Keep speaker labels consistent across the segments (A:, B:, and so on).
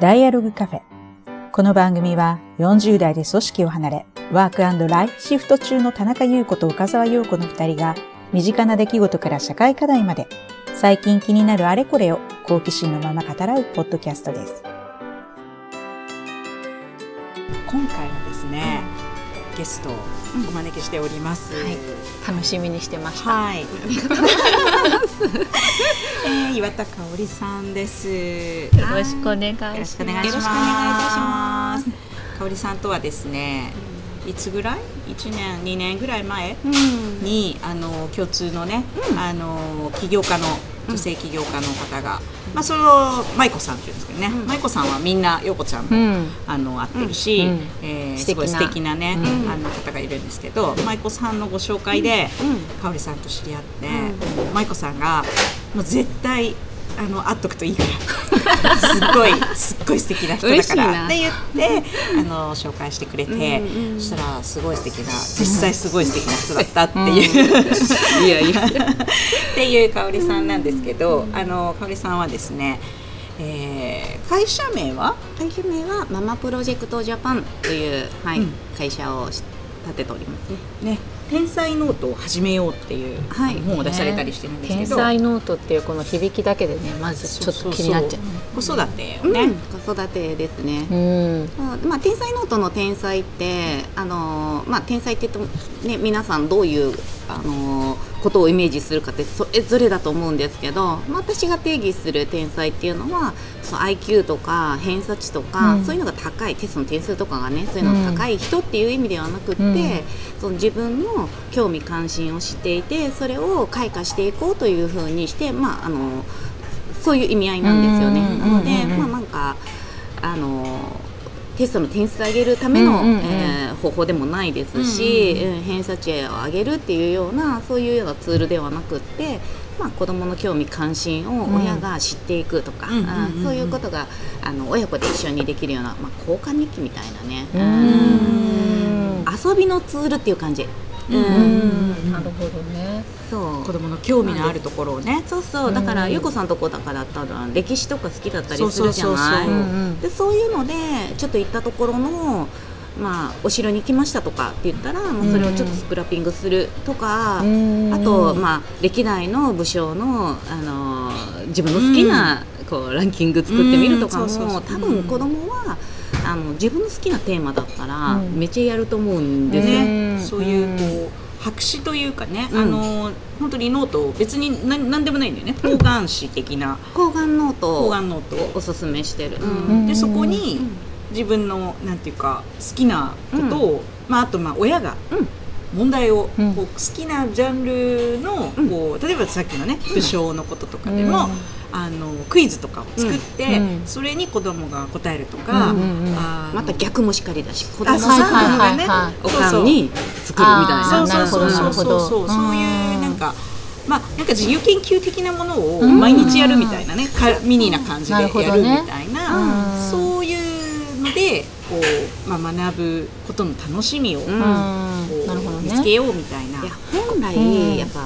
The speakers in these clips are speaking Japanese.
A: ダイアログカフェ。この番組は40代で組織を離れ、ワークライフシフト中の田中優子と岡沢陽子の2人が、身近な出来事から社会課題まで、最近気になるあれこれを好奇心のまま語らうポッドキャストです。今回はですね、ゲストをお招きしております。
B: はい楽しみにしてました。
A: はい。えー、岩田香織さんです。よ
B: よろしくお願いします。よろしくお願いいたします。
A: 香織さんとはですね、いつぐらい？一年、二年ぐらい前
B: うん
A: にあの共通のね、あの起業家の女性起業家の方が、まあその舞子さんっていうんですけどね、
B: うん。
A: 舞子さんはみんな陽子ちゃんも、
B: うん。
A: あの会ってるし、
B: うん。
A: えすごい素敵なね、
B: うん。
A: あの方がいるんですけど、舞子さんのご紹介で、
B: うん。
A: 香織さんと知り合って、舞子さんがもう絶対あの会っとくといいから。すっごいすっごい素敵な人だから。って言ってあの紹介してくれて、
B: うんうん
A: そしたらすごい素敵な実際すごい素敵な人だったっていう、
B: いやいや。
A: っていう香織さんなんですけど、あの香織さんはですね、えー会社名は？
C: 会社名はママプロジェクトジャパンという、はい
A: うん。
C: 会社をし立てておりますね。
A: ね天才ノートを始めようっていう、
C: はい
A: 本を出されたりしてるんですけ
B: 天
A: ど、
B: 才ノートっていうこの響きだけでねまずちょっと気になっちゃうね。
A: 子育てを
C: うん
A: ね、
C: 子育てですね。
B: うん。
C: まあ、天才ノートの天才ってあの、まあ、天才って言っても、ね、皆さんどういうあのことをイメージするかってそれぞれだと思うんですけど、まあ、私が定義する天才っていうのはその IQ とか偏差値とか、
B: うん。
C: そういうのが高いテストの点数とかがねそういうのが高い人っていう意味ではなくって、
B: うん。
C: その自分の興味関心を知っていてそれを開花していこうというふうにして、まあ、あのそういう意味合いなんですよね。
B: うん
C: なので、
B: うん
C: まあ、なんかあのテストの点数を上げるための、えー方法でもないですし、
A: うん。
C: うん偏差値を上げるっていうようなそういうようなツールではなくって、まあ、子どもの興味関心を親が知っていくとか、
A: うん
C: そういうことがあの親子で一緒にできるような、まあ、交換日記みたいなね。遊びのツールっていう感じ。
A: うん。
B: うん。なるほどね。
C: そう。
A: 子供の興味のあるところをね。
C: そうそう。だから、
B: うん
C: ゆうこさんとこだからだったら歴史とか好きだったりするじゃない？そういうのでちょっと行ったところの、まあ、お城に行きましたとかって言ったら、まあ、それをちょっとスクラッピングするとか、
B: うん。
C: あと、まあ、歴代の武将の、あのー自分の好きな、こうランキング作ってみるとかも、
A: うん。そうそうそう。
C: 多分子供はあの自分の好きなテーマだったら、
B: うん。
C: めっちゃやると思うんですよ。
A: ね、
B: うん。
A: そういうこう白紙というかね、
C: うん。
A: あの本当にノート別に何何でもないんだよね。方眼紙的な。
C: 方眼ノート
A: 方
C: を
A: 眼ノートを。
C: おすすめしてる。
A: うん。でそこに
C: うん
A: 自分のなんていうか好きなことを、まあ、あとまあ親が
C: うん。
A: 問題を、
B: うん。
A: こう好きなジャンルの、
C: うん。
A: こう例えばさっきのね武将のこととかでも、
B: うん。
A: あのクイズとかを作って、
B: うん。
A: それに子供が答えるとか、
C: また逆もしかりだし子供さん
A: はいはいはい
B: はい。
C: おかんに作るみたいな。
A: そうそう。そうそうそういうなんかまあなんか自由研究的なものを
B: うん。
A: 毎日やるみたいなね、かミニな感じでやるみたいな、まあ、学ぶことの楽しみをこ
C: うん
A: 見つけようみたいな。
C: いや本来、
B: うん。
C: やっぱ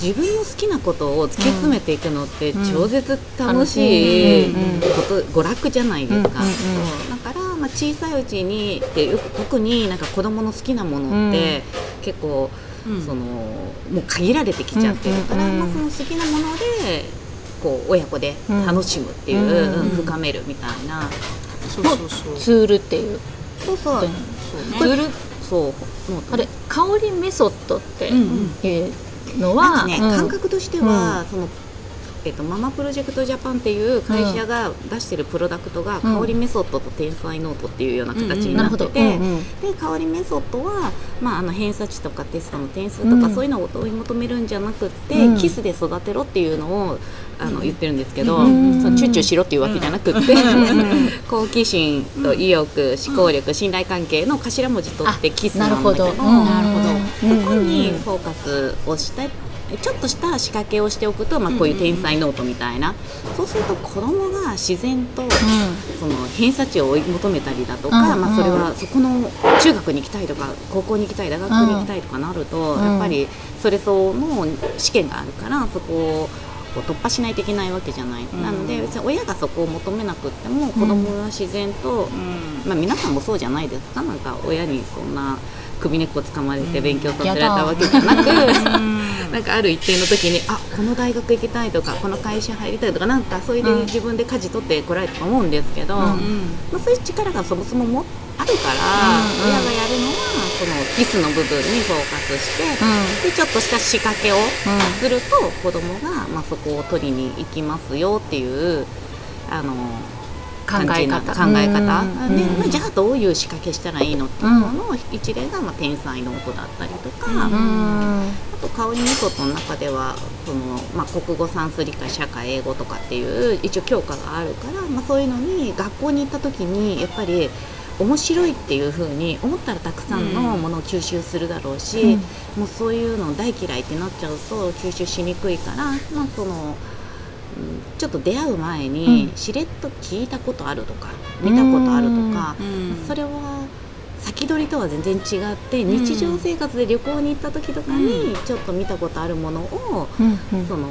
C: 自分の好きなことを突き詰めていくのって
B: うん。
C: 超絶楽しいこと、娯楽じゃないですか、だから、まあ、小さいうちによく特になんか子供の好きなものって、結構
A: うん。
C: そのもう限られてきちゃってるから、まあ、その好きなものでこう親子で楽しむっていう、深めるみたいな、
A: そうそうそう。
B: ツールっていう。
C: そうそう。ツール。そう。
B: あれかおりメソッドっていうのは、
C: ね、
B: うん。
C: 感覚としては、そのえっとママプロジェクトジャパンっていう会社が出してるプロダクトが、
B: うん。
C: かおりメソッドと天才ノートっていうような形に
B: な
C: ってて、でかおりメソッドは、まあ、あの偏差値とかテストの点数とか、
B: うん。
C: そういうのを追い求めるんじゃなくって、
B: うん。
C: キスで育てろっていうのをあの、
A: うん。
C: 言ってるんですけど、
B: うん
C: そのチューチューしろっていうわけじゃなくって、
B: ん
C: 好奇心と意欲、思考力、信頼関係の頭文字取ってキスなんだけど、
B: なるほど。うん。
A: なるほど。
B: うん
C: ここにフォーカスをしてちょっとした仕掛けをしておくと、まあ、こういう天才ノートみたいな、そうすると子供が自然と、その偏差値を追い求めたりだとか、
B: うん
C: まあ、それはそこの中学に行きたいとか高校に行きたい大学に行きたいとかなると、
B: うん。
C: やっぱりそれ相応の試験があるからそここう突破しないといけないわけじゃない、
A: ん
C: なので別に親がそこを求めなくっても子供は自然と、まあ、皆さんもそうじゃないですか。なんか親にそんな首根っこ掴まれて勉強させられたわけじゃなく、なんかある一定の時にあこの大学行きたいとかこの会社入りたいとかなんかそれで自分で舵取ってこられたと思うんですけど、まあ、そういう力がそもそももあるから、親がやるのはそのキスの部分にフォーカスして、でちょっとした仕掛けをすると、子供がまあそこを取りに行きますよっていうあの
B: 考え方。
C: 考え方、
B: うん。
C: でまあ、じゃあどういう仕掛けしたらいいのっていうのの一例が、まあ、天才の子だったりとか、あと香りメソッドの中ではその、まあ、国語算数理科社会英語とかっていう一応教科があるから、まあ、そういうのに学校に行った時にやっぱり面白いっていう風に思ったらたくさんのものを吸収するだろうし、もうそういうの大嫌いってなっちゃうと吸収しにくいから、まあ、その。うんちょっと出会う前にしれっと聞いたことあるとか見たことあるとか、それは先取りとは全然違って日常生活で旅行に行った時とかにちょっと見たことあるものを、その、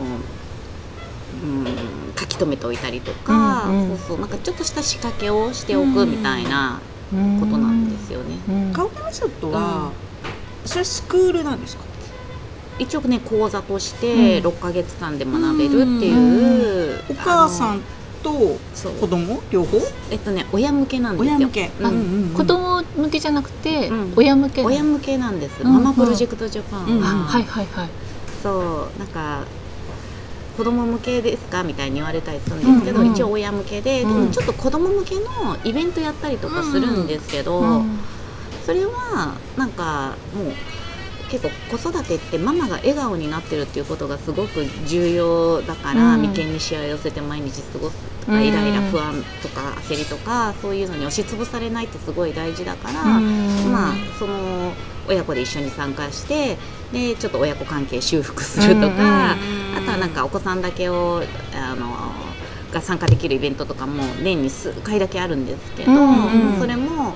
C: うん、書き留めておいたりとか、
B: うんうん。
C: そうそうなんかちょっとした仕掛けをしておくみたいなことなんですよね。
A: カウメソッドは、それスクールなんですか？
C: 一応ね講座として6ヶ月間で学べるっていう、
A: お母さんと子供両方？
C: えっとね親向けなんですよ。
A: 親向け、
C: うん。
A: うんうんうん。
B: 子供向けじゃなくて、
C: うん。
B: 親向け
C: 親向けなんです、
B: うん
C: ママプロジェクトジャパン。は、
A: うん。
B: あはいはいはい。
C: そう。なんか子供向けですかみたいに言われたりするんですけど、
B: うんうん。
C: 一応親向けで、
B: うん。
C: でもちょっと子供向けのイベントやったりとかするんですけど、
B: うん。
C: それはなんかもう結構子育てってママが笑顔になってるっていうことがすごく重要だから、
B: うん。
C: 眉間にしわ寄せて毎日過ごすとか、
B: うん。
C: イライラ不安とか焦りとかそういうのに押しつぶされないってすごい大事だから、
B: うん。
C: まあその親子で一緒に参加してでちょっと親子関係修復するとか、
A: うん
C: あとはなんかお子さんだけをあのが参加できるイベントとかも年に数回だけあるんですけど、
B: うんうん。
C: それも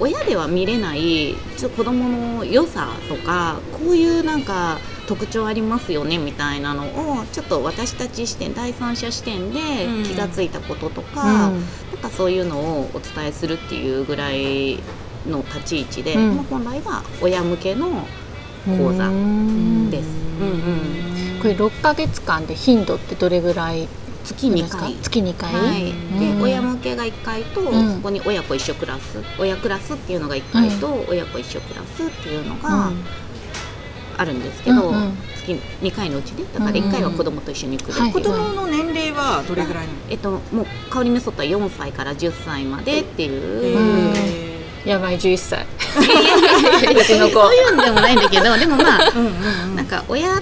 C: 親では見れないちょっと子供の良さとかこういうなんか特徴ありますよねみたいなのをちょっと私たち視点第三者視点で
A: うん。
C: 気がついたこととか、
B: うん。
C: なんかそういうのをお伝えするっていうぐらいの立ち位置で、
B: うん。
C: まあ本来は親向けの講座
B: うん
C: です。うん。うん
B: これ6ヶ月間で頻度ってどれぐらい
C: 月2
B: ですか
C: 回。
B: 月2回、
C: はい、
B: うん。
C: で親向けが1回と、
B: ん。
C: そこに親子一緒クラス親クラスっていうのが1回と、親子一緒クラスっていうのがあるんですけど、
B: うんうん。
C: 月2回のうちでだから1回は子供と一緒に来る、
B: はい。
A: 子供の年齢はどれぐらい
C: えっと、もう香りメソッドは4歳から10歳までっていう、
B: やばい11歳。
C: うちの子。そういうんでもないんだけどでもまあ
A: ーうんうんうん。
C: なんか親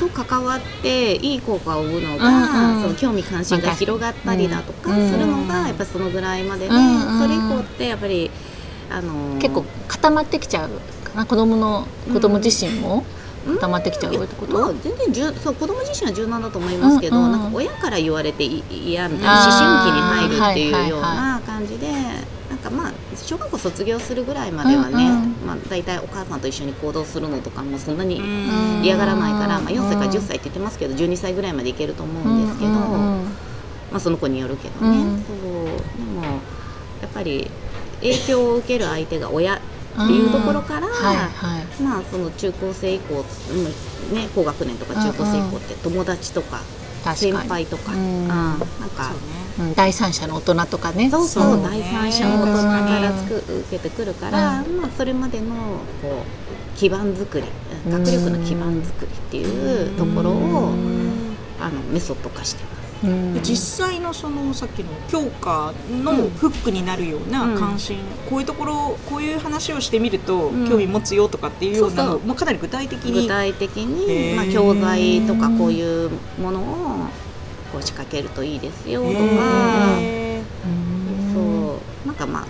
C: と関わっていい効果を生むのが、
B: うんうん。
C: その興味関心が広がったりだとか
B: うん。
C: するのがやっぱりそのぐらいまでで、
B: うんうん
C: それ以降ってやっぱりあの
B: 結構固まってきちゃうかな子供の子供自身も。固まってきちゃうってこと、
C: まあ、全然じゅそう子供自身は柔軟だと思いますけど、
B: うんうん。
C: なんか親から言われてい嫌みたいな思春期に入るっていうような感じで、なんかまあ小学校卒業するぐらいまではね、
B: うんうん。
C: まあ、大体お母さんと一緒に行動するのとかもそんなに
A: うん。
C: 嫌がらないから、
B: うん
C: まあ、4歳から10歳って言ってますけど12歳ぐらいまでいけると思うんですけど、
B: うんうんうん。
C: まあ、その子によるけどね、
B: うん。
C: そう。でもやっぱり影響を受ける相手が親っていうところから、
B: はいはい。
C: まあその中高生以降、うんね、高学年とか中高生以降って友達とか先輩とか、
B: う
C: うんんなんか。
A: ね。
B: うん、第三者の大人とかね。
C: そうそう。
A: ね。
C: 第三者の大人からつく受けてくるから、まあ、それまでのこう基盤作り。
B: うん。
C: 学力の基盤作りっていうところをあのメソッド化してます。
A: 実際のそのさっきの教科の
C: うん
A: フックになるような
C: うん。
A: 関心、こういうところこういう話をしてみると
C: うん。
A: 興味持つよとかっていうようなのかなり具体的
C: 具
A: に
C: 体的
A: へ
C: に、
A: ー。
C: まあ、教材とかこういうものをこう仕掛けるといいですよとか、そう。なんかまあ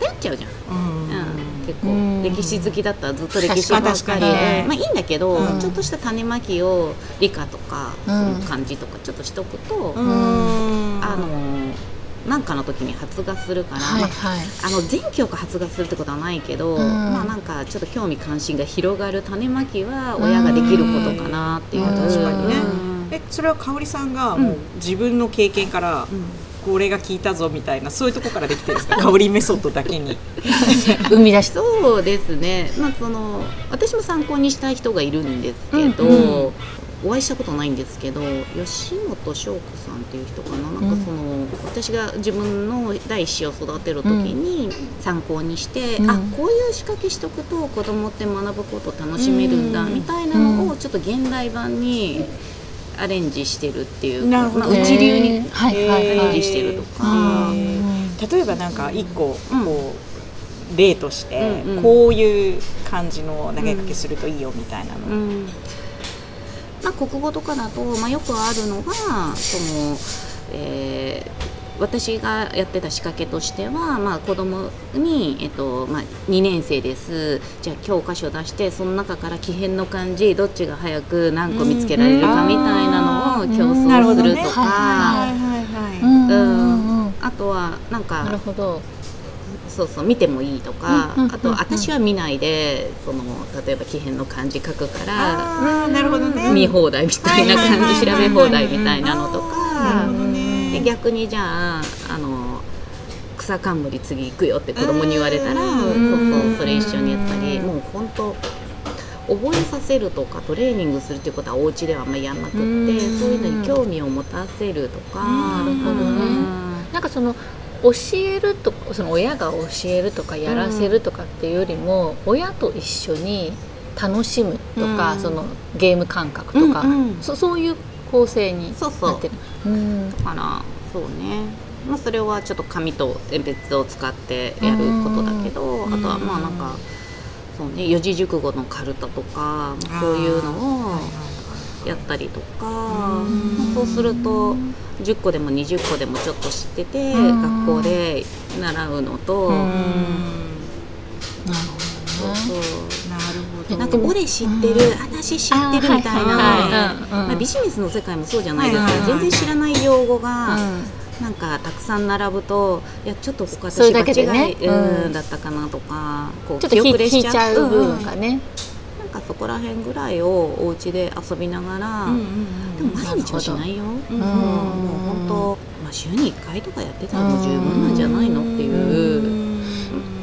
C: 偏っちゃうじゃん、
A: ーうん。
C: うん、結構
B: うん。
C: 歴史好きだったらずっと歴史ばっかり
A: ね
C: まあいいんだけど、
A: うん。
C: ちょっとした種まきを理科とか、漢字とかちょっとしとくと、
A: うん。
C: あのなんかの時に発芽するから、まあ
B: はいはい。
C: あの全教科発芽するってことはないけど、
B: ん。
C: まあなんかちょっと興味関心が広がる種まきは親ができることかなっていう、
B: うん。
A: 確かにね。
C: うん。
A: えそれは香織さんがもう自分の経験から
C: うん
A: これが効いたぞみたいなそういうところからできてるんですか？香りメソッドだけに。
B: 生み出し
C: そうですね、まあ、その私も参考にしたい人がいるんですけど、
A: うんうん。
C: お会いしたことないんですけど吉本翔子さんっていう人かな？なんかその、私が自分の第一子を育てる時に参考にして、
B: うん。
C: あこういう仕掛けしとくと子供って学ぶこと楽しめるんだ、
A: うん。
C: みたいなのをちょっと現代版にアレンジしてるっていう
A: なるほど。
C: まあ、うち流に
B: へー。はいはい
C: アレンジ
B: はい
C: してるとか。
A: へ例えばなんか一個
C: うん。
A: こう例としてこういう感じの投げかけするといいよみたいなの、
C: うん。まあ、国語とかだと、まあ、よくあるのがその、えー私がやってた仕掛けとしては、まあ、子供に、えっとまあ、2年生です。じゃあ教科書出してその中から奇変の漢字どっちが早く何個見つけられるかみたいなのを競争するとか、あとはなんか
B: なるほど。
C: そうそう見てもいいとか、あと私は見ないでその例えば奇変の漢字書くから
A: なるほどね。
C: 見放題みたいな感じ調べ放題みたいなのとかで逆にじゃああの草冠次行くよって子供に言われたら
A: うん。
C: そうそうそれ一緒にやったりもう本当覚えさせるとかトレーニングするっていうことはお家ではあんまりやんなくって
B: うん。
C: そういうのに興味を持たせるとか。
A: なるほどね。
C: うん。
B: なんかその教えるとその親が教えるとかやらせるとかっていうよりも、親と一緒に楽しむとか、
C: うん。
B: そのゲーム感覚とか、
C: うんうん。
B: そそういう構成に
C: そうそう。
B: なってる。うん。
C: だからそうね、まあ、それはちょっと紙と鉛筆を使ってやることだけど
B: うん。
C: あとはまあなんかそうね四字熟語のカルタとかそういうのをやったりとか、まあそうすると10個でも20個でもちょっと知ってて
B: うん。
C: 学校で習うのと、
B: なる
C: そう
B: ほどね。
A: なるほど
C: なんか俺知ってる、私知ってるみたいなまあ、ビジネスの世界もそうじゃないですか、全然知らない用語が、
B: うん。
C: なんかたくさん並ぶといやちょっとここ私
B: だけでね。
C: 間違い、うん
B: うん
C: だったかなとかこう
B: ちょっと引い
C: 記憶で
B: 引いちゃう部分が
C: うん。
B: ね。
C: なんかそこら辺ぐらいをお家で遊びながら、
A: うんうん
C: でも毎日はしないよ、
A: うん。
C: もう本当、まあ、週に1回とかやってたらもう十分なんじゃないのっていう。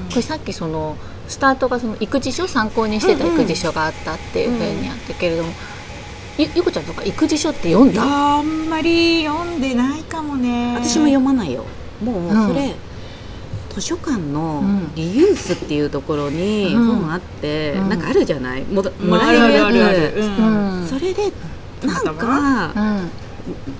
B: これさっきそのスタートがその育児書参考にしてた育児書があったっていうふうにあったけれども、ゆゆこちゃんとか育児書って読んだ？
A: あんまり読んでないかもね。
C: 私も読まないよ。もう
B: うん
C: それ、図書館の
B: うん
C: リユースっていうところに
B: うん。
C: 本あって、
B: うん。
C: なんかあるじゃない？もも
A: まあ
C: らえるやつ、
A: ある。あるあるうん
B: うん。
C: それでなんか
B: うん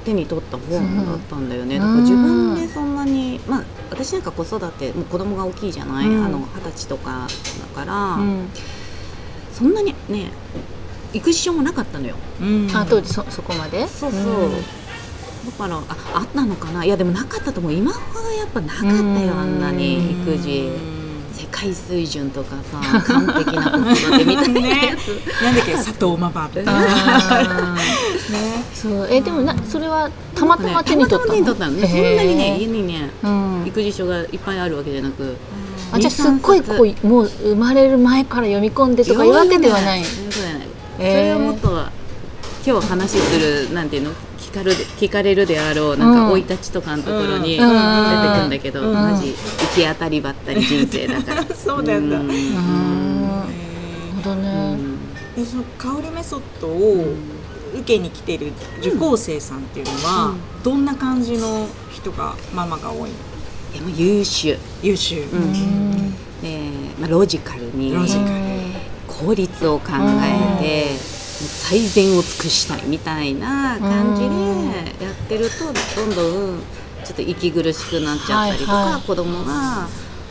C: 手に取った本だったんだよね、
B: うん。
C: だから自分でそんなにまあ私なんか子育てもう子供が大きいじゃない、二十歳とかだから、
B: うん。
C: そんなにね育児書もなかったのよ。
A: うん。
B: あ当時そそこまで？
C: そうそう、
B: ん。
C: だからああったのかな？いやでもなかったと思う。今ほどやっぱなかったよ、
B: うん。
C: あんなに育児。
A: うん
C: 世界水準とかさ 完璧な子育てみたいなやつ、
A: なんだっけ？佐藤ママみた
B: そう。えでもなそれはたまたま手に取ったの？
C: たまたま手に取ったのね。そんなにね家にね
B: うん。
C: 育児書がいっぱいあるわけじゃなく。
B: あじゃあすっごいこうもう生まれる前から読み込んでとかい。うわけではない。
C: そうじゃない。それをもっと今日話するなんていうの？聞かる聞かれるであろうなんか
B: うん。
C: 生い立ちとかのところに出てく
B: うん
C: るんだけど、
A: うん。
C: マジ行き当たりばったり人生だから。
A: そうなんだ。
C: うん。
B: うんなるほど
C: う
B: ね。
C: ん。
A: でその香りメソッドを受けに来てる受講生さんっていうのは、どんな感じの人がママが多いの？
C: でも優秀、
A: 優秀、
C: うん。
B: うん。
C: でまあ、ロジカルに
A: ロジカル。
C: 効率を考えて、最善を尽くしたいみたいな感じでやってるとどんどんちょっと息苦しくなっちゃったりとか、
B: はいはい。
C: 子供が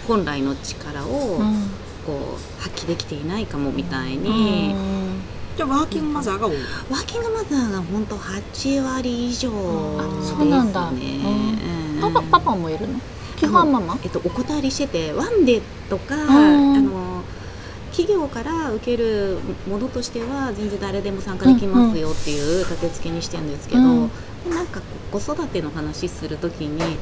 C: 本来の力を
B: うん。
C: こう発揮できていないかもみたいに、
A: じゃあワーキングマザーが多い
C: ワーキングマザーが本当8割以上ですね。
B: そうなんだ
C: うん
B: パパパパもいるの？基本はママ？
C: えっと、お断りしててワンデーとか、
B: ん
C: あの企業から受けるものとしては全然誰でも参加できますよっていう立て付けにしてるんですけど、
B: うん。
C: なんかこう子育ての話するときに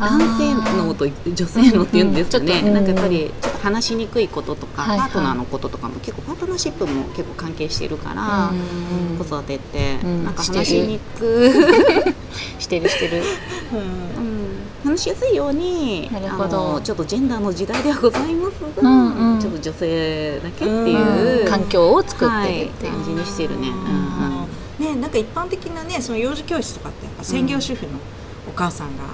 C: 男性のと女性のって言うんですかね、
B: うんうん。
C: なんかやっぱりちょっと話しにくいこととか、
B: はいはい。
C: パートナーのこととかも結構パートナーシップも結構関係してるから、
B: うん。
C: 子育てって、
B: うん。
C: なんか話しにく
B: してるしてる。
A: うん。
C: うん話しやすいように
B: なるほど。
C: ちょっとジェンダーの時代ではございますが、
B: うんうん。
C: ちょっと女性だけっていう、
A: うん。
B: 環境を作って
C: はい
B: るって
C: 感じにしてるね。うんうん。
A: ね、なんか一般的なねその幼児教室とかってやっぱ専業主婦のお母さんが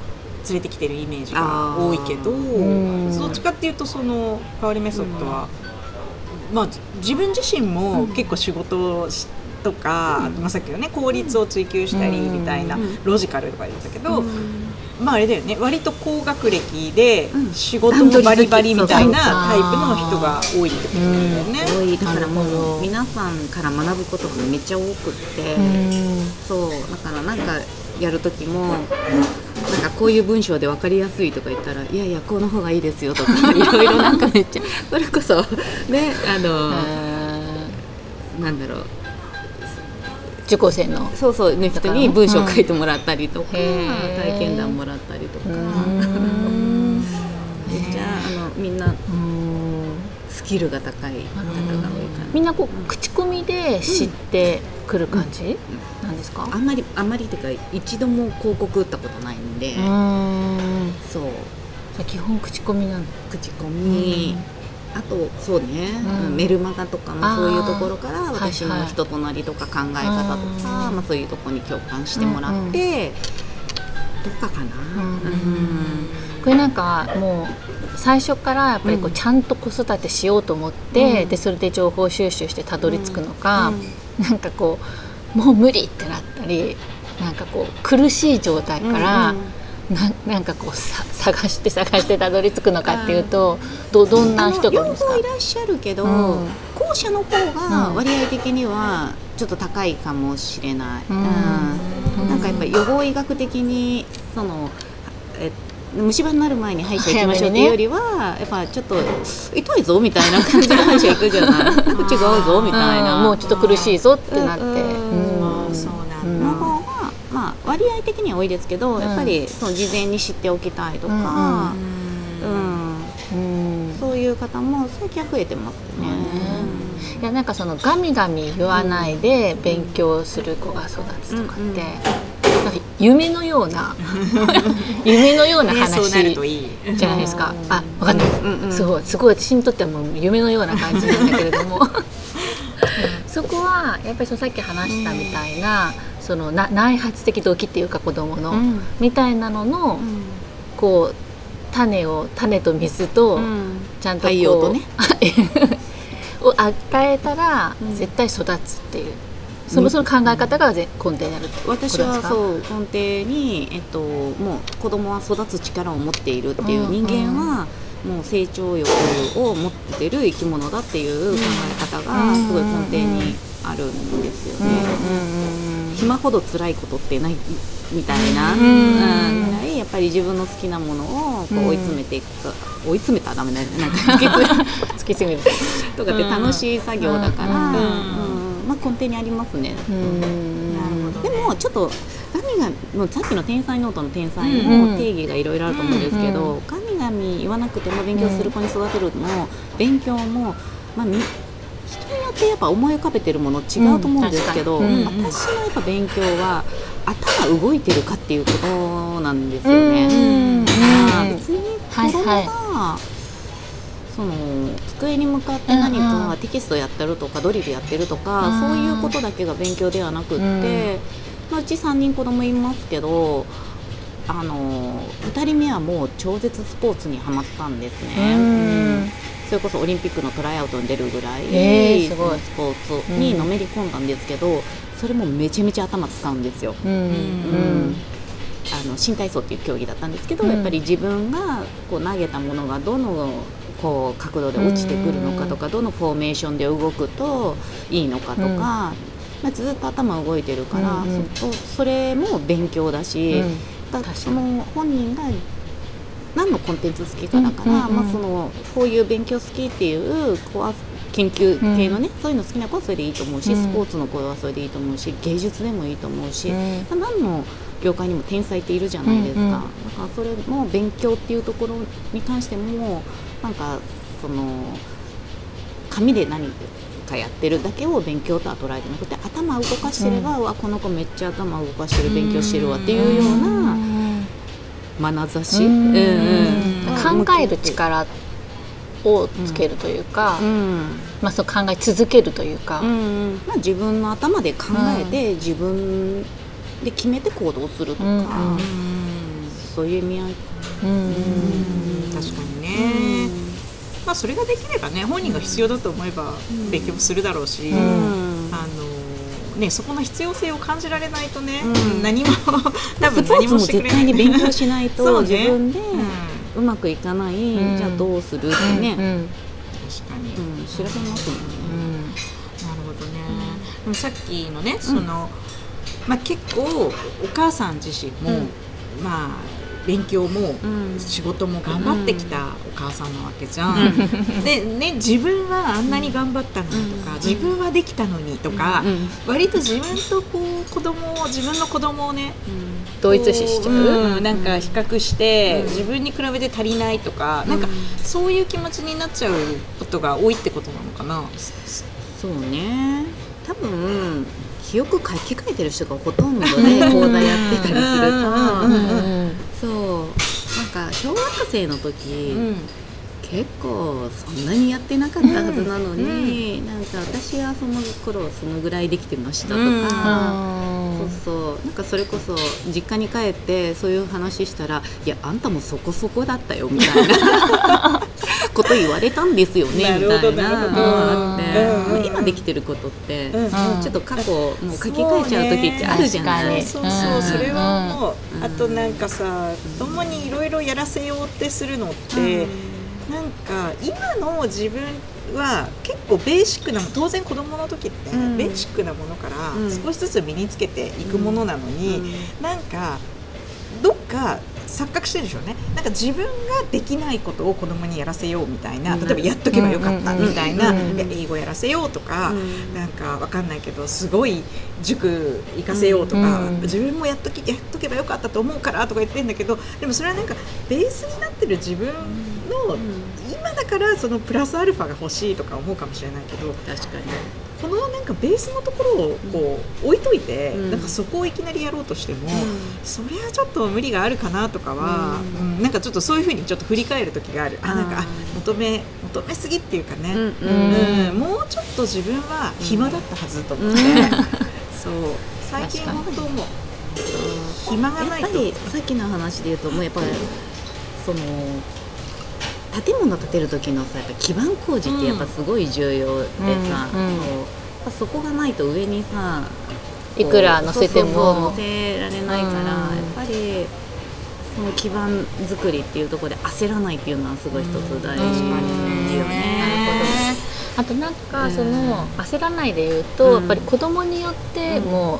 A: 連れてきてるイメージが多いけど、
B: ん。
A: どっちかっていうとその香りメソッドは、まあ自分自身も結構仕事をしとか、まあ、さっきのね効率を追求したりみたいな、
C: うん
A: ロジカルとか言ったけど、
C: うん
A: まああれだよね。割と高学歴で
C: うん。
A: 仕事もバリバリみたいなタイプの人が多いってことだよね。
C: 多いだからもう皆さんから学ぶことがめっちゃ多くって、
B: うん。
C: そう。だからなんかやる時もなんかこういう文章で分かりやすいとか言ったらいやいやこの方がいいですよとか いろいろなんかめっちゃそれこそねあの、なんだろう
B: 受講生の
C: そうそうの人に文章を書いてもらったりとか、体験談もらったりとか、
B: うん。
C: めっちゃあのみんな
B: うん
C: スキルが高い方が多いから、
B: みんなこう口コミで知ってくる感じなんですか？
C: あんまりあんまりというか一度も広告打ったことないんで、
B: うん。
C: そう。
B: じゃあ基本口コミなんだ。
C: 口コミ、あとそうね、
B: うん。
C: メルマガとかもそういうところから
B: ー
C: 私の人となりとか考え方とか、
B: はい
C: まあ、そういうところに共感してもらって、とかかな、
B: うん
C: うん
B: これなんかもう最初からやっぱりこ
C: う
B: うん。ちゃんと子育てしようと思って、
C: うん。
B: でそれで情報収集してたどり着くのか、
C: うん。
B: なんかこうもう無理ってなったりなんかこう苦しい状態から、ななんかこうさ探して探してたどり着くのかっていうと、どどんな人が多いんですか？
C: 両方いらっしゃるけど、
B: うん。
C: 後者の方が
B: うん。
C: 割合的にはちょっと高いかもしれない、
B: うん。
C: うん。なんかやっぱり予防医学的にそのえ虫歯になる前に歯医者行きましょうっていうよりは、やっぱちょっと痛いぞみたいな感じで歯医者行くじゃない。違うぞみたいな、
B: うん。もうちょっと苦しいぞってなって、
C: うん
B: うん
A: あそう
C: 割合的には多いですけど、
B: ん。
C: やっぱりその事前に知っておきたいとか、うん
B: うん
C: そういう方も最近は増えてますね。
B: いやなんかそのガミガミ言わないで勉強する子が育つとかって、夢のような 夢のような話。じゃないですか。あ、わかんない。です。
C: うんうん。
B: すごい。すごい。私にとってはもう夢のような感じなんだけれども、そこはやっぱりそのさっき話したみたいな、そのな内発的動機っていうか子供の、
C: うん。
B: みたいなのの、こう種を種と水と、ちゃんとこう
C: 太陽とね。
B: を与えたら、
C: うん。
B: 絶対育つっていう。そのその考え方がぜ根底にあるってことです
C: 私
B: か
C: はそう根底に、えっと、もう子供は育つ力を持っているっていう人間は、もう成長欲を持ってる生き物だっていう考え方がすごい根底にあるんですよね。暇ほど辛いことってないみたいな、
B: うん。
C: うん。ぐらいやっぱり自分の好きなものをこ
B: うん。
C: う追い詰めていくか、追い詰めたらダメだよね。なんか突き詰め
B: る
C: とかって楽しい作業だから、
B: うん。
C: うん。まあ、根底にありますね。
B: うん。
A: なるほど
C: でもちょっと神がもうさっきの天才ノートの天才
B: うん。
C: も定義がいろいろあると思うんですけど、
B: うん。
C: 神々言わなくても勉強する子に育てるのも、勉強も、まあ、み人によってやっぱ思い浮かべてるもの違うと思うんですけど、
B: うん確かに。
C: 私のやっぱ勉強は頭動いてるかっていうことなんですよね。
B: うん
C: まあ別に子供が、
B: はい
C: その机に向かって何
B: うん
C: か
B: うん
C: テキストやってるとかドリルやってるとか、
B: うん。
C: そういうことだけが勉強ではなくって、まあ、うち3人子供いますけどあの2人目はもう超絶スポーツにはまったんですね。
B: うん
C: それこそオリンピックのトライアウトに出るぐらい、
B: えーすごい。
C: スポーツにのめり込んだんですけど、それもめちゃめちゃ頭使うんですよ。
B: うん
C: うん。あの新体操っていう競技だったんですけど、
B: うん。
C: やっぱり自分がこう投げたものがどのこう角度で落ちてくるのかとか、どのフォーメーションで動くといいのかとか、
B: うん。
C: まあ、ずっと頭動いてるから、そそれも勉強だし、
B: うん。
C: だその本人が何のコンテンツ好きかだから、まあ、そのこういう勉強好きっていう子は基研究系のね、そういうの好きな子はそれでいいと思うし、
B: うん。
C: スポーツの子はそれでいいと思うし芸術でもいいと思うし、
B: うん。
C: まあ何の業界にも天才っているじゃないですか、
B: うんうん。
C: だからそれも勉強っていうところに関してもなんかその紙で何かやってるだけを勉強とは捉えてなくて頭動かしてれば、うわこの子めっちゃ頭動かしてる勉強してるわっていうような眼差し、
B: うん。
A: うん
B: 考える力をつけるというか、
C: うん。
B: まあ、そう考え続けるというか、
C: うんまあ、自分の頭で考えて、自分で決めて行動するとか、
B: うんうん。
C: そういう意味合い、
B: うん
A: 確かにね、まあそれができればね本人が必要だと思えば勉強もするだろうし、
C: うん。
A: あのねそこの必要性を感じられないとね、
C: うん。
A: 何も 多分何もしてくれ
C: 絶対に勉強しない
A: そ
C: と自分で
A: う
C: まくいかない、
B: うん。
C: じゃあどうするってね、
B: うんうん。
A: 確かに、
C: うん調べますもんね。
A: なるほどね、でもさっきのねその、まあ、結構お母さん自身も、まあ勉強も
C: うん。
A: 仕事も頑張ってきたお母さんなわけじゃん。でね自分はあんなに頑張ったのにとか、
C: うん。
A: 自分はできたのにとか、
C: うん。
A: 割と自分とこう子供を自分の子供をね
B: 同一視しちゃう、
A: うんなんか比較して、
C: うん。
A: 自分に比べて足りないとか、なんか
C: うん
A: そういう気持ちになっちゃうことが多いってことなのかな。
C: そうね。多分記憶書き換えてる人がほとんどで 講座やってたりすると。
A: うんうん
C: そう。なんか小学生の時、
A: うん。
C: 結構そんなにやってなかったはずなのに、なんか私はその頃そのぐらいできてましたとか、
A: うん。
C: そうそう。なんかそれこそ実家に帰ってそういう話したら「いやあんたもそこそこだったよ」みたいな こと言われたんですよねみたいな。のがあって、
A: うん。うん。
C: 今できてることって、
A: うん。うん。
C: ちょっと過去もう書き換えちゃう時ってあるじゃない
B: そう
A: そうそれはもう、
C: うん。
A: あとなんかさ子供にいろいろやらせようってするのって、なんか今の自分は結構ベーシックな当然子供の時って、
C: うん。
A: ベーシックなものから
C: うん。
A: 少しずつ身につけていくものなのに、
C: うん。
A: なんかどっか錯覚してるでしょうね。なんか自分ができないことを子供にやらせようみたいな
C: うん。
A: 例えばやっとけばよかったみたいな、英語やらせようとか、
C: うん。
A: なんかわかんないけどすごい塾行かせようとか、
B: うん
A: 自分もやっときやっとけばよかったと思うからとか言ってんだけどでもそれはなんかベースになってる自分の、今だからそのプラスアルファが欲しいとか思うかもしれないけど
C: 確かに
A: このなんかベースのところをこう置いといて、
C: うん。
A: なんかそこをいきなりやろうとしても、
C: う
A: それはちょっと無理があるかなとかは、
C: う
A: うんなんかちょっとそういうふうにちょっと振り返る時がある。あなんか求め求めすぎっていうかね、
C: うん
A: もうちょっと自分は暇だったはずと思って、
C: うん。
A: そう。最近本当もう？暇がないと。
C: やっぱりさっきの話で言うともうやっぱりその建物建てる時のさやっぱ基盤工事ってやっぱすごい重要でさ、
B: うんうん
C: そこがないと上にさ
B: いくら乗せても
C: 乗せられないから、
B: うん
C: やっぱりその基盤作りっていうところで焦らないっていうのはすごい一つ大事よね。
B: あとなんか
C: うん
B: その焦らないで言うと、
C: うん
B: やっぱり子供によってもう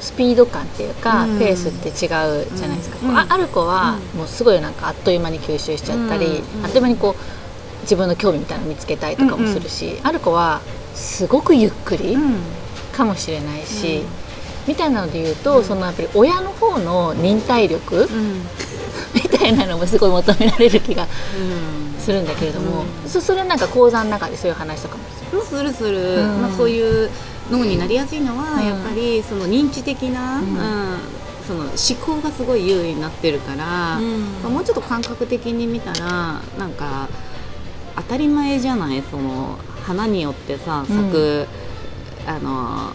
B: スピード感っていうか、
C: うん。
B: ペースって違うじゃないですか、
C: うん。
B: あある子はもうすごいなんかあっという間に吸収しちゃったり、
C: うん。
B: あっという間にこう自分の興味みたいなの見つけたりとかもするし、ある子はすごくゆっくり
C: うん。
B: かもしれないし、
C: うん。
B: みたいなので言うと、そのやっぱり親の方の忍耐力
C: うん。
B: みたいなのもすごい求められる気が
C: うん。
B: するんだけれども、
C: うん。
B: そそれはなんか講座の中でそういう話とかもする。
C: もするする、
B: うん。
C: まあ、そういう脳になりやすいのは、
B: うん。
C: やっぱりその認知的な、
B: う
C: うんんその思考がすごい優位になってるから、まあもうちょっと感覚的に見たらなんか当たり前じゃないその花によってさ咲く、あの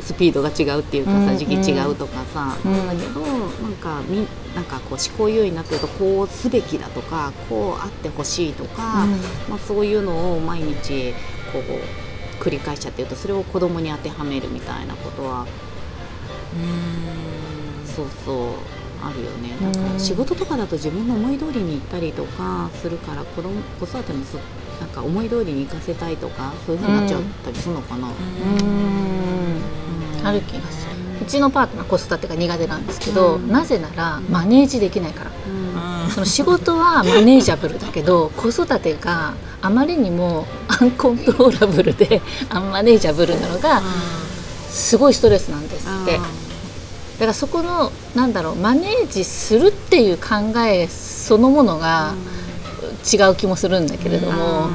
C: スピードが違うっていうかさ、
B: うん。
C: 時期違うとかさ、
B: うん。
C: なんだけどなんかみなんかこう思考優位になってるとこうすべきだとかこうあってほしいとか、
B: うん。
C: まあ、そういうのを毎日こう繰り返しちゃってるとそれを子供に当てはめるみたいなことはそうそうあるよね。なん
B: うん。
C: か仕事とかだと自分の思い通りに行ったりとかするから子供子育てもすなんか思い通りに行かせたいとかそういうふうになっちゃったりするのかな。
B: うーん。ある気がする。うちのパートナー子育てが苦手なんですけど、
C: うん。
B: なぜならマネージできないから。
C: うん
B: その仕事はマネージャブルだけど子育てがあまりにもアンコントローラブルでアンマネージャブルなのがすごいストレスなんですって。だからそこのなんだろうマネージするっていう考えそのものが違う気もするんだけれども。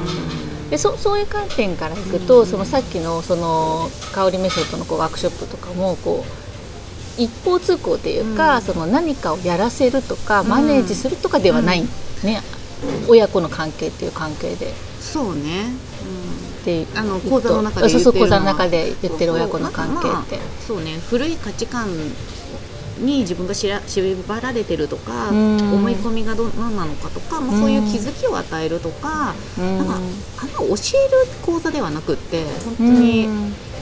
B: でそそういう観点からいくと、そのさっきのその香りメソッドのこうワークショップとかもこう一方通行っていうか、その何かをやらせるとか、マネージするとかではない、ね。親子の関係っていう関係で。
C: そうね、
B: で
C: あの講座の中で
B: そうそう講座の中で言ってる親子の関係。って、
C: そう。ね。古い価値観に自分がしら縛られてるとか、思い込みがど何なのかとか、まあ、そういう気づきを与えるとか、なんかあんま教える講座ではなくって本当に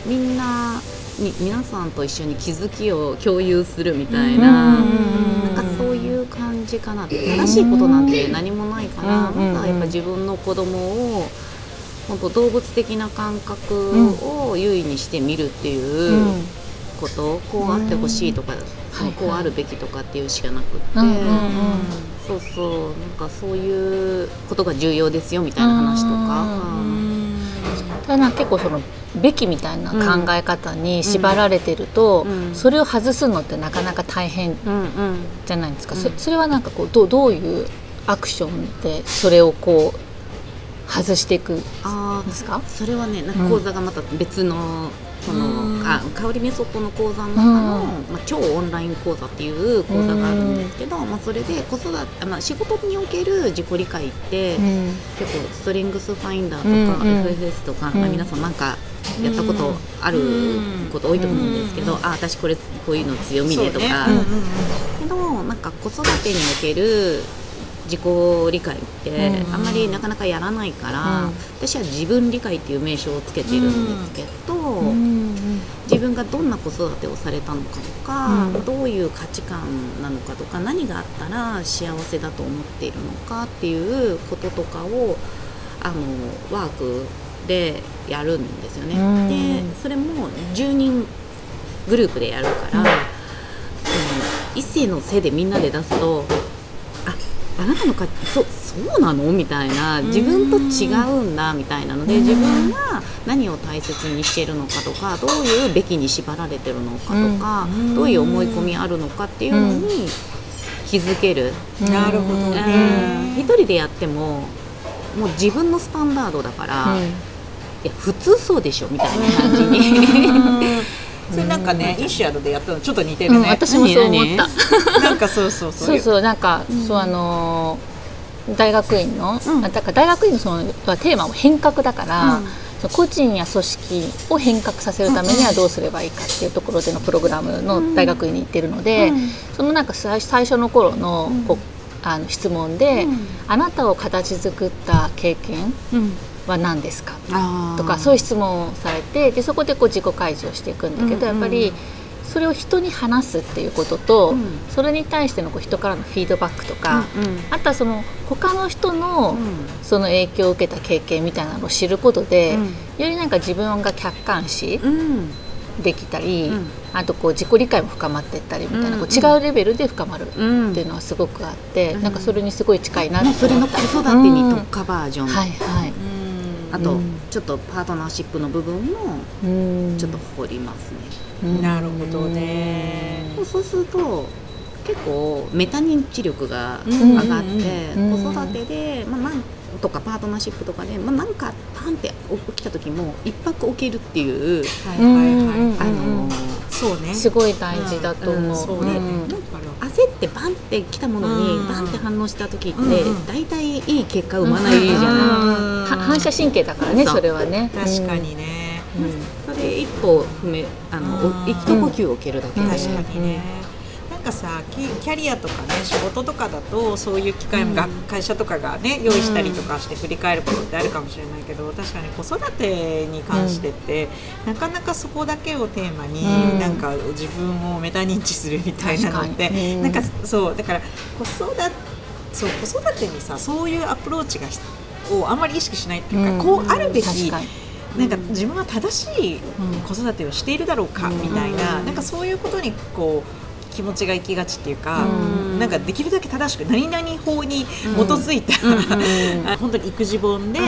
C: みんなに皆さんと一緒に気づきを共有するみたいな,、なんかそういう感じかな。正しいことなんて何もないから、まずはやっぱ自分の子供を本当動物的な感覚を優位にしてみるっていうことこうあってほしいとか、こうあるべきとかっていうしかなくって、そうそう。なんかそういうことが重要ですよみたいな話とか。
B: ただ結構そのべきみたいな考え方に縛られてると、それを外すのってなかなか大変じゃないですか、そそれはなんかこうどどういうアクションでそれをこう外していくんですか？
C: それはねなんか講座がまた別のそのあ香りメソッドの講座の中の、まあ、超オンライン講座っていう講座があるんですけど、まあ、それで子育て、まあ、仕事における自己理解って、結構ストリングスファインダーとか、FFS とか、まあ、皆さんなんかやったことあること多いと思うんですけど、あ私これこういうの強みでとか、けどなんか子育てにおける自己理解ってあんまりなかなかやらないから、私は自分理解っていう名称をつけてるんですけど、自分がどんな子育てをされたのかとか、どういう価値観なのかとか何があったら幸せだと思っているのかっていうこととかをあのワークでやるんですよね。でそれも10人グループでやるから、一斉のせいでみんなで出すとあなたの価値そそうなの？みたいな。自分と違うんだみたいなので自分が何を大切にしているのかとかどういうべきに縛られてるのかとか、どういう思い込みあるのかっていうのに気づける。
A: なるほどね、
C: 一人でやってももう自分のスタンダードだから、いや普通そうでしょみたいな感じに。
A: それなんかね、イシュアルでやったのちょっと似てるね、
B: 私もそう思った。
A: なんかそうそう
B: そう。そうそうなんか、そうあの大学院の、だから大学院のそのテーマも変革だから、その個人や組織を変革させるためにはどうすればいいかっていうところでのプログラムの大学院に行ってるので、そのなんか最初の頃のこうあの質問で、あなたを形作った経験、は何ですか？とかそういう質問をされてでそこでこう自己開示をしていくんだけど、やっぱりそれを人に話すっていうことと、それに対してのこう人からのフィードバックとか、あとはその他の人のその影響を受けた経験みたいなのを知ることで、よりなんか自分が客観視できたり、あとこう自己理解も深まっていったりみたいな、こう違うレベルで深まるっていうのはすごくあって、なんかそれにすごい近いなって
C: それの子育てに特化バージョン、
B: はいはい。
C: あと、ちょっとパートナーシップの部分もちょっと掘ります
A: ね。なるほどね。
C: そうすると結構メタ認知力が上がって、子育てで、まあ、なんとかパートナーシップとかで、まあ、なんかパンって起きた時も一泊置けるっていう、はいはいはい、あの
B: そうね。すごい大事だと思う。そうね、
C: 焦ってバンってきたものにバンって反応した時って大体いい結果生まないじゃない、
B: 反射神経だからねそれはね。
A: 確かにね、
C: それ一歩踏めあの一呼吸を受けるだけで。
A: 確かにね。かさキャリアとかね仕事とかだとそういう機会も、うん、会社とかがね用意したりとかして振り返ることってあるかもしれないけど確かに子育てに関してって、うん、なかなかそこだけをテーマに、うん、なんか自分をメタ認知するみたいなのって、うん、なんかそうだから子育てそう子育てにさそういうアプローチがをあんまり意識しないっていうか、こうあるべきなんか自分は正しい子育てをしているだろうかみたいな、なんかそういうことにこう気持ちが行きがちっていうか、
C: うん。
A: なんかできるだけ正しく何々法に基づいた、
C: うん。
A: あ 本当に育児本で、
C: うん。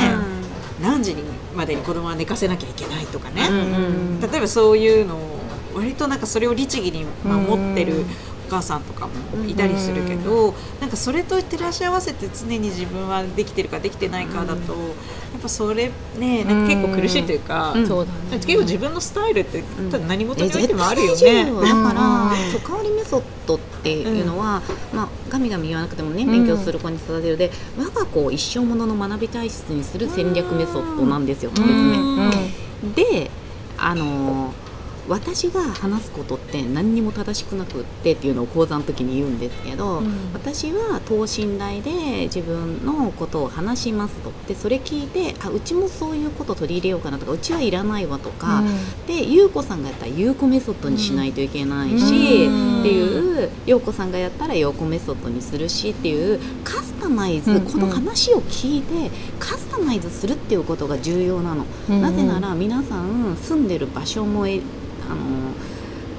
A: 何時にまでに子供は寝かせなきゃいけないとかね、
C: うん。
A: 例えばそういうのを割となんかそれを律儀に守ってる
B: うん
A: お母さんとかもいたりするけど、なんかそれと照らし合わせて常に自分はできてるかできてないかだと、やっぱそれねなんか結構苦しいというか、
C: うん。
B: そうだね。
A: 結構自分のスタイルって多分何事においてもあるよね。
C: だから、
B: うん
C: そう香りメソッドっていうのは、まあガミガミ言わなくてもね勉強する子に育てるで、我が子を一生ものの学び体質にする戦略メソッドなんですよ、別名。
B: うん。
C: であの私が話すことって何にも正しくなくってっていうのを講座の時に言うんですけど、
B: うん。
C: 私は等身大で自分のことを話しますと。でそれ聞いてあうちもそういうこと取り入れようかなとかうちはいらないわとか、で優子さんがやったら優子メソッドにしないといけないし、
B: うん。
C: っていう陽子さんがやったら陽子メソッドにするしっていうカスタマイズ、
B: うん
C: この話を聞いてカスタマイズするっていうことが重要なの。
B: うん。
C: なぜなら皆さん住んでる場所もえあの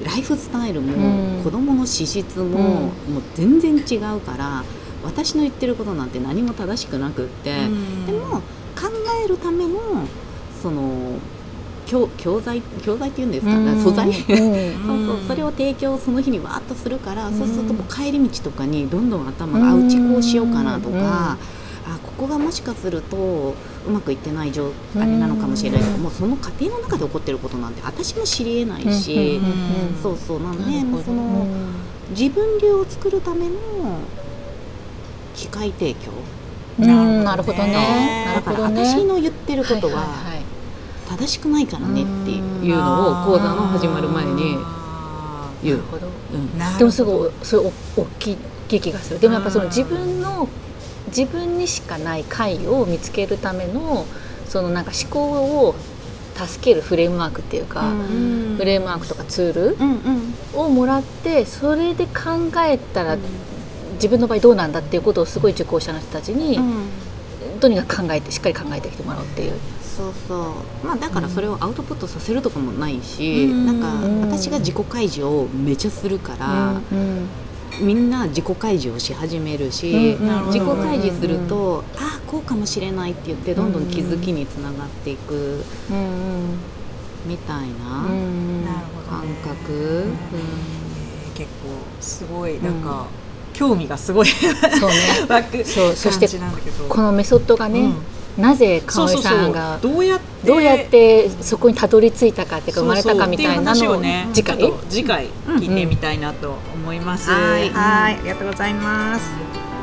C: ライフスタイルも、
B: うん。
C: 子供の資質も、
B: うん。
C: もう全然違うから私の言ってることなんて何も正しくなくって、
A: うん。
C: でも考えるためのその教教材教材っていうんですか、
B: うん。
C: 素材、
B: うん。
C: そうそうそれを提供その日にわーっとするから、
B: うん。
C: そうするともう帰り道とかにどんどん頭が、あうちこうしようかなとか、
B: うん。
C: あここがもしかするとうまくいってない状あれなのかもしれない。けど、
B: うん。
C: もうその過程の中で起こってることなんて私も知りえないし、
B: うん
C: そうそう。なんで、
B: なるほど。
C: その自分流を作るための機械提供。
B: うん。なるほどね。な
C: だから私の言ってることは
B: はい
C: 正しくないからねっていうのを講座の始まる前に
A: あ
C: 言う
B: でもすごいそれお大きい気がする。でもやっぱその自分の自分にしかない解を見つけるためのそのなんか思考を助けるフレームワークっていうか、
C: うん。
B: フレームワークとかツール
C: うんうん。
B: をもらってそれで考えたら自分の場合どうなんだっていうことをすごい受講者の人たちに、
C: うん。
B: とにかく考えてしっかり考えてきてもらおうっていう。
C: そうそう。まあだからそれをアウトプットさせるとかもないし、
A: うん。
C: なんか
B: うん
C: 私が自己開示をめちゃするから、
B: うん
C: みんな自己開示をし始めるし、自己開示すると、ああこうかもしれないって言ってどんどん気づきにつながっていくみたいな感
A: ね。
C: 覚、
A: えー結構すごいなんか、興味がすごい
B: そうね。
A: 湧く
B: そうそしてこのメソッドがね、なぜ香織さんが
A: どうやって
B: そこにたどり着いたかっていうか生まれたかみたいなのを次回？
A: 次回聞いてみたいなと思います、はいありがとうございます